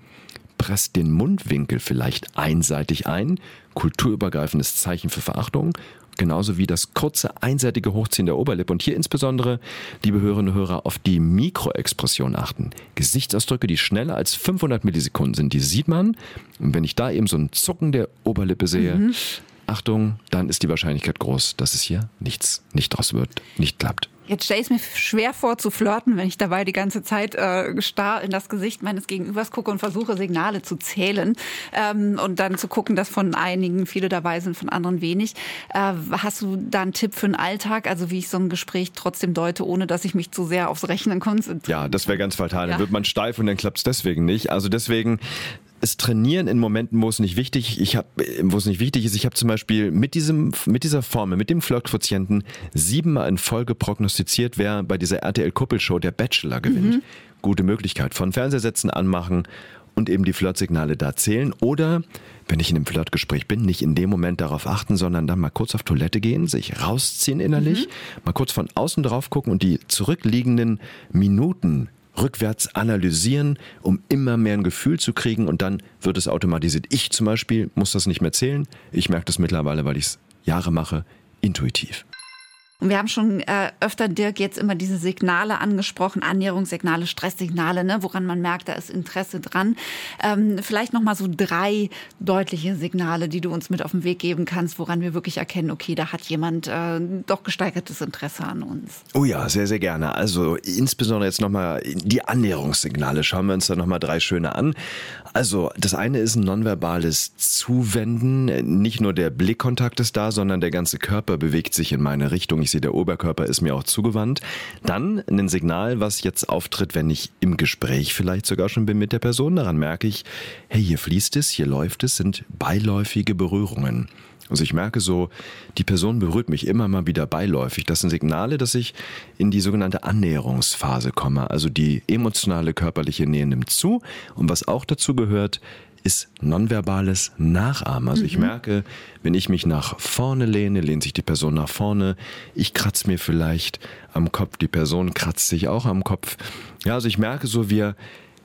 presst den Mundwinkel vielleicht einseitig ein, kulturübergreifendes Zeichen für Verachtung, genauso wie das kurze einseitige Hochziehen der Oberlippe und hier insbesondere, liebe Hörerinnen und Hörer, auf die Mikroexpression achten. Gesichtsausdrücke, die schneller als 500 Millisekunden sind, die sieht man und wenn ich da eben so ein Zucken der Oberlippe sehe, mhm. Achtung, dann ist die Wahrscheinlichkeit groß, dass es hier nichts, nicht draus wird, nicht klappt. Jetzt stelle ich es mir schwer vor zu flirten, wenn ich dabei die ganze Zeit äh, starr in das Gesicht meines Gegenübers gucke und versuche, Signale zu zählen ähm, und dann zu gucken, dass von einigen viele dabei sind, von anderen wenig. Äh, hast du da einen Tipp für den Alltag, also wie ich so ein Gespräch trotzdem deute, ohne dass ich mich zu sehr aufs Rechnen konzentriere? Ja, das wäre ganz fatal. Dann wird man steif und dann klappt es deswegen nicht. Also deswegen es trainieren in Momenten, wo es nicht wichtig, ich hab, wo es nicht wichtig ist. Ich habe zum Beispiel mit diesem, mit dieser Formel, mit dem Flirtquotienten siebenmal in Folge prognostiziert, wer bei dieser RTL-Kuppelshow der Bachelor gewinnt. Mhm. Gute Möglichkeit. Von Fernsehsätzen anmachen und eben die Flirtsignale da zählen. Oder, wenn ich in einem Flirtgespräch bin, nicht in dem Moment darauf achten, sondern dann mal kurz auf Toilette gehen, sich rausziehen innerlich, mhm. mal kurz von außen drauf gucken und die zurückliegenden Minuten rückwärts analysieren, um immer mehr ein Gefühl zu kriegen und dann wird es automatisiert. Ich zum Beispiel muss das nicht mehr zählen. Ich merke das mittlerweile, weil ich es Jahre mache, intuitiv. Und wir haben schon äh, öfter, Dirk, jetzt immer diese Signale angesprochen, Annäherungssignale, Stresssignale, ne, woran man merkt, da ist Interesse dran. Ähm, vielleicht noch mal so drei deutliche Signale, die du uns mit auf den Weg geben kannst, woran wir wirklich erkennen, okay, da hat jemand äh, doch gesteigertes Interesse an uns. Oh ja, sehr, sehr gerne. Also insbesondere jetzt noch mal die Annäherungssignale. Schauen wir uns da noch mal drei schöne an. Also das eine ist ein nonverbales Zuwenden. Nicht nur der Blickkontakt ist da, sondern der ganze Körper bewegt sich in meine Richtung. Ich sehe, der Oberkörper ist mir auch zugewandt. Dann ein Signal, was jetzt auftritt, wenn ich im Gespräch vielleicht sogar schon bin mit der Person. Daran merke ich, hey, hier fließt es, hier läuft es, sind beiläufige Berührungen. Also ich merke so, die Person berührt mich immer mal wieder beiläufig. Das sind Signale, dass ich in die sogenannte Annäherungsphase komme. Also die emotionale körperliche Nähe nimmt zu. Und was auch dazu gehört, ist nonverbales Nachahmen. Also mhm. ich merke, wenn ich mich nach vorne lehne, lehnt sich die Person nach vorne. Ich kratze mir vielleicht am Kopf, die Person kratzt sich auch am Kopf. Ja, also ich merke so, wir,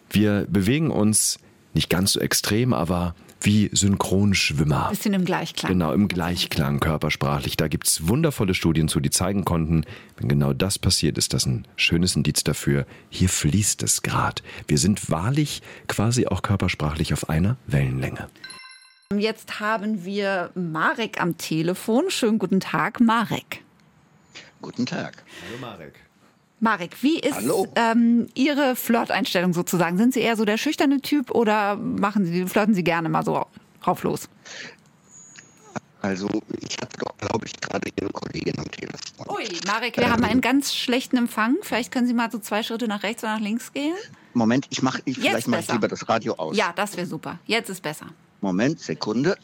wir bewegen uns nicht ganz so extrem, aber wie Synchronschwimmer. Bisschen im Gleichklang. Genau, im Gleichklang körpersprachlich. Da gibt es wundervolle Studien zu, die zeigen konnten, wenn genau das passiert, ist das ein schönes Indiz dafür, hier fließt es gerade. Wir sind wahrlich quasi auch körpersprachlich auf einer Wellenlänge. Jetzt haben wir Marek am Telefon. Schönen guten Tag, Marek. Guten Tag. Hallo Marek. Marek, wie ist ähm, Ihre Flirteinstellung sozusagen? Sind Sie eher so der schüchterne Typ oder machen Sie, flirten Sie gerne mal so rauf los? Also ich hatte doch, glaube ich, gerade Ihre Kollegin am Telefon. Ui, Marek, wir ähm, haben einen ganz schlechten Empfang. Vielleicht können Sie mal so zwei Schritte nach rechts oder nach links gehen. Moment, ich mache, ich, vielleicht mache ich lieber das Radio aus. Ja, das wäre super. Jetzt ist besser. Moment, Sekunde.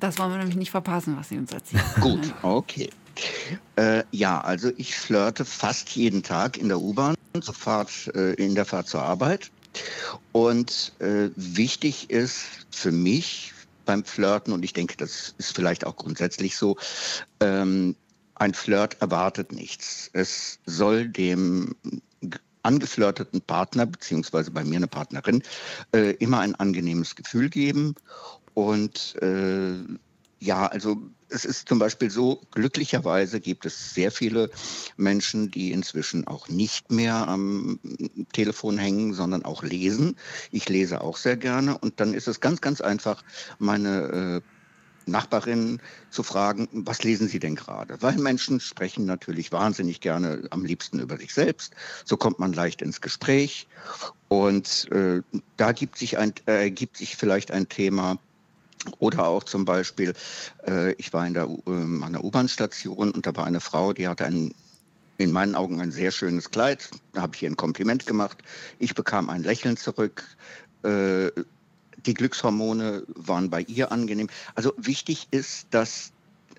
Das wollen wir nämlich nicht verpassen, was Sie uns erzählen. Gut, okay. Äh, ja, also ich flirte fast jeden Tag in der U-Bahn, äh, in der Fahrt zur Arbeit. Und äh, wichtig ist für mich beim Flirten, und ich denke, das ist vielleicht auch grundsätzlich so, ähm, ein Flirt erwartet nichts. Es soll dem angeflirteten Partner, beziehungsweise bei mir eine Partnerin, äh, immer ein angenehmes Gefühl geben. Und äh, ja, also es ist zum Beispiel so, glücklicherweise gibt es sehr viele Menschen, die inzwischen auch nicht mehr am Telefon hängen, sondern auch lesen. Ich lese auch sehr gerne und dann ist es ganz, ganz einfach, meine äh, Nachbarin zu fragen, was lesen Sie denn gerade? Weil Menschen sprechen natürlich wahnsinnig gerne am liebsten über sich selbst. So kommt man leicht ins Gespräch. Und äh, da gibt sich, ein, äh, gibt sich vielleicht ein Thema, oder auch zum Beispiel, äh, ich war in der, äh, an der U-Bahn-Station und da war eine Frau, die hatte ein, in meinen Augen ein sehr schönes Kleid. Da habe ich ihr ein Kompliment gemacht. Ich bekam ein Lächeln zurück. Äh, die Glückshormone waren bei ihr angenehm. Also wichtig ist, dass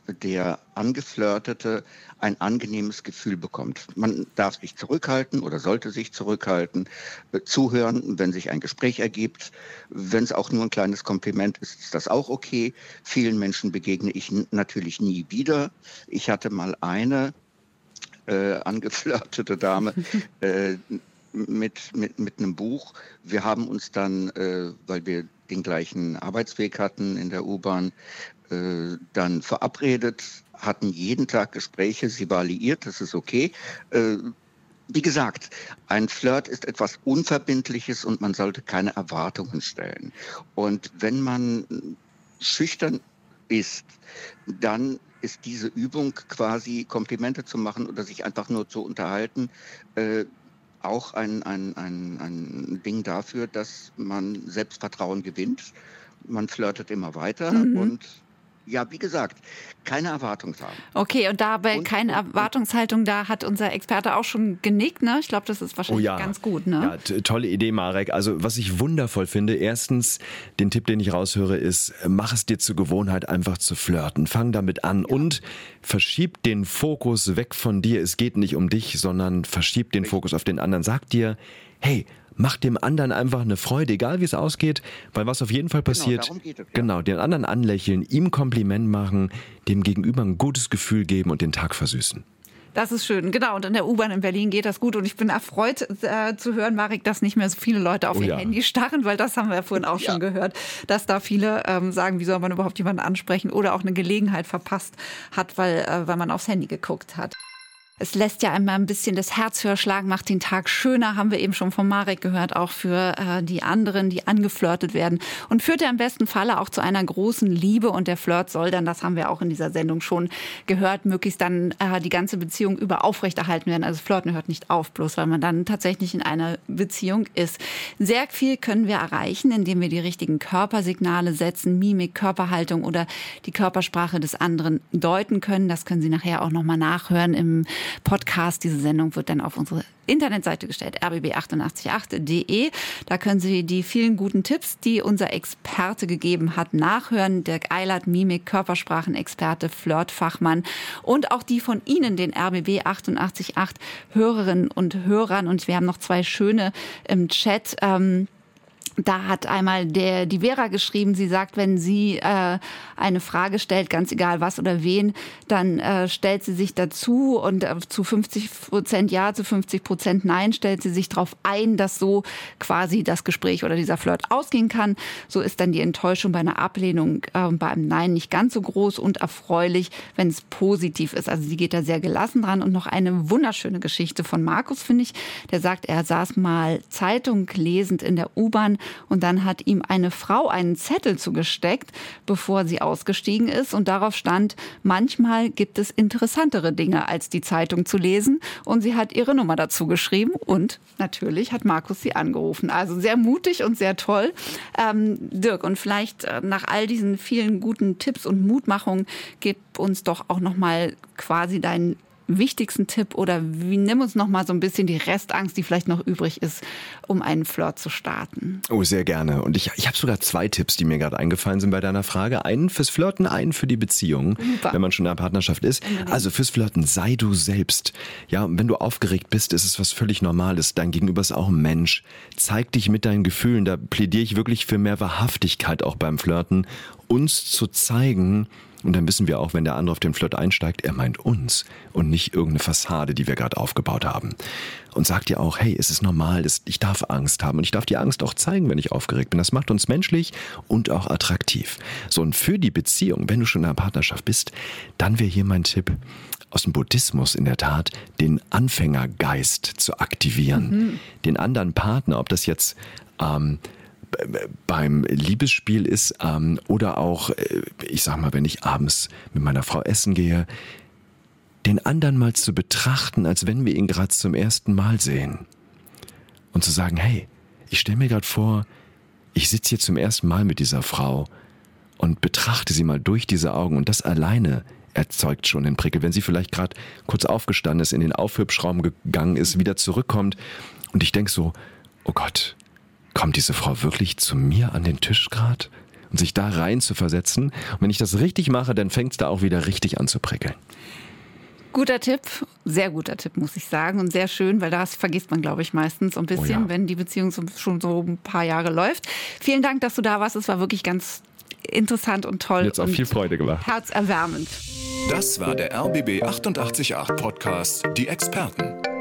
der Angeflirtete ein angenehmes Gefühl bekommt. Man darf sich zurückhalten oder sollte sich zurückhalten, äh, zuhören, wenn sich ein Gespräch ergibt. Wenn es auch nur ein kleines Kompliment ist, ist das auch okay. Vielen Menschen begegne ich natürlich nie wieder. Ich hatte mal eine äh, angeflirtete Dame. äh, mit, mit, mit einem Buch. Wir haben uns dann, äh, weil wir den gleichen Arbeitsweg hatten in der U-Bahn, äh, dann verabredet, hatten jeden Tag Gespräche, sie war liiert, das ist okay. Äh, wie gesagt, ein Flirt ist etwas Unverbindliches und man sollte keine Erwartungen stellen. Und wenn man schüchtern ist, dann ist diese Übung quasi Komplimente zu machen oder sich einfach nur zu unterhalten, äh, auch ein, ein, ein, ein Ding dafür, dass man Selbstvertrauen gewinnt. Man flirtet immer weiter mhm. und ja, wie gesagt, keine Erwartungshaltung. Okay, und dabei und, keine Erwartungshaltung, da hat unser Experte auch schon genickt, ne? Ich glaube, das ist wahrscheinlich oh ja. ganz gut, ne? Ja, tolle Idee, Marek. Also, was ich wundervoll finde, erstens, den Tipp, den ich raushöre, ist, mach es dir zur Gewohnheit, einfach zu flirten. Fang damit an ja. und verschieb den Fokus weg von dir. Es geht nicht um dich, sondern verschieb den Fokus auf den anderen. Sag dir, hey, mach dem anderen einfach eine Freude, egal wie es ausgeht, weil was auf jeden Fall genau, passiert, genau, es, ja. genau, den anderen anlächeln, ihm Kompliment machen, dem Gegenüber ein gutes Gefühl geben und den Tag versüßen. Das ist schön, genau. Und in der U-Bahn in Berlin geht das gut. Und ich bin erfreut äh, zu hören, Marek, dass nicht mehr so viele Leute auf oh, ihr ja. Handy starren, weil das haben wir ja vorhin auch ja. schon gehört, dass da viele ähm, sagen, wie soll man überhaupt jemanden ansprechen oder auch eine Gelegenheit verpasst hat, weil, äh, weil man aufs Handy geguckt hat. Es lässt ja einmal ein bisschen das Herz höher schlagen, macht den Tag schöner, haben wir eben schon von Marek gehört, auch für äh, die anderen, die angeflirtet werden und führt ja im besten Falle auch zu einer großen Liebe und der Flirt soll dann, das haben wir auch in dieser Sendung schon gehört, möglichst dann äh, die ganze Beziehung über aufrechterhalten werden. Also Flirten hört nicht auf, bloß weil man dann tatsächlich in einer Beziehung ist. Sehr viel können wir erreichen, indem wir die richtigen Körpersignale setzen, Mimik, Körperhaltung oder die Körpersprache des anderen deuten können. Das können Sie nachher auch nochmal nachhören im Podcast. Diese Sendung wird dann auf unsere Internetseite gestellt, rbb888.de. Da können Sie die vielen guten Tipps, die unser Experte gegeben hat, nachhören. Dirk Eilert, Mimik, Körpersprachenexperte, Flirtfachmann und auch die von Ihnen, den RBB 888 Hörerinnen und Hörern. Und wir haben noch zwei schöne im Chat. Ähm, da hat einmal der, die Vera geschrieben, sie sagt, wenn sie äh, eine Frage stellt, ganz egal was oder wen, dann äh, stellt sie sich dazu und äh, zu 50 Prozent Ja, zu 50 Prozent Nein stellt sie sich darauf ein, dass so quasi das Gespräch oder dieser Flirt ausgehen kann. So ist dann die Enttäuschung bei einer Ablehnung äh, bei einem Nein nicht ganz so groß und erfreulich, wenn es positiv ist. Also sie geht da sehr gelassen dran und noch eine wunderschöne Geschichte von Markus, finde ich. Der sagt, er saß mal Zeitung lesend in der U-Bahn und dann hat ihm eine Frau einen Zettel zugesteckt, bevor sie ausgestiegen ist und darauf stand, manchmal gibt es interessantere Dinge als die Zeitung zu lesen und sie hat ihre Nummer dazu geschrieben und natürlich hat Markus sie angerufen. Also sehr mutig und sehr toll. Ähm, Dirk, und vielleicht äh, nach all diesen vielen guten Tipps und Mutmachungen gib uns doch auch noch mal quasi deinen wichtigsten Tipp oder wie, nimm uns noch mal so ein bisschen die Restangst, die vielleicht noch übrig ist, um einen Flirt zu starten? Oh, sehr gerne. Und ich, ich habe sogar zwei Tipps, die mir gerade eingefallen sind bei deiner Frage. Einen fürs Flirten, einen für die Beziehung, Super. wenn man schon in einer Partnerschaft ist. Also fürs Flirten, sei du selbst. Ja, wenn du aufgeregt bist, ist es was völlig Normales. Dein Gegenüber ist auch ein Mensch. Zeig dich mit deinen Gefühlen. Da plädiere ich wirklich für mehr Wahrhaftigkeit auch beim Flirten. Uns zu zeigen, und dann wissen wir auch, wenn der andere auf den Flirt einsteigt, er meint uns und nicht irgendeine Fassade, die wir gerade aufgebaut haben. Und sagt ja auch, hey, es ist normal, ich darf Angst haben und ich darf die Angst auch zeigen, wenn ich aufgeregt bin. Das macht uns menschlich und auch attraktiv. So, und für die Beziehung, wenn du schon in einer Partnerschaft bist, dann wäre hier mein Tipp, aus dem Buddhismus in der Tat, den Anfängergeist zu aktivieren. Mhm. Den anderen Partner, ob das jetzt ähm, beim Liebesspiel ist ähm, oder auch, äh, ich sag mal, wenn ich abends mit meiner Frau essen gehe, den anderen mal zu betrachten, als wenn wir ihn gerade zum ersten Mal sehen. Und zu sagen, hey, ich stelle mir gerade vor, ich sitze hier zum ersten Mal mit dieser Frau und betrachte sie mal durch diese Augen und das alleine erzeugt schon den Prickel. Wenn sie vielleicht gerade kurz aufgestanden ist, in den Aufhübschraum gegangen ist, wieder zurückkommt und ich denke so, oh Gott, kommt diese Frau wirklich zu mir an den Tisch gerade? Und sich da rein zu versetzen. Und wenn ich das richtig mache, dann fängt es da auch wieder richtig an zu prickeln. Guter Tipp, sehr guter Tipp, muss ich sagen. Und sehr schön, weil das vergisst man, glaube ich, meistens so ein bisschen, oh ja. wenn die Beziehung schon so ein paar Jahre läuft. Vielen Dank, dass du da warst. Es war wirklich ganz interessant und toll. Jetzt auch viel Freude gemacht. Herzerwärmend. Das war der RBB 888 Podcast, die Experten.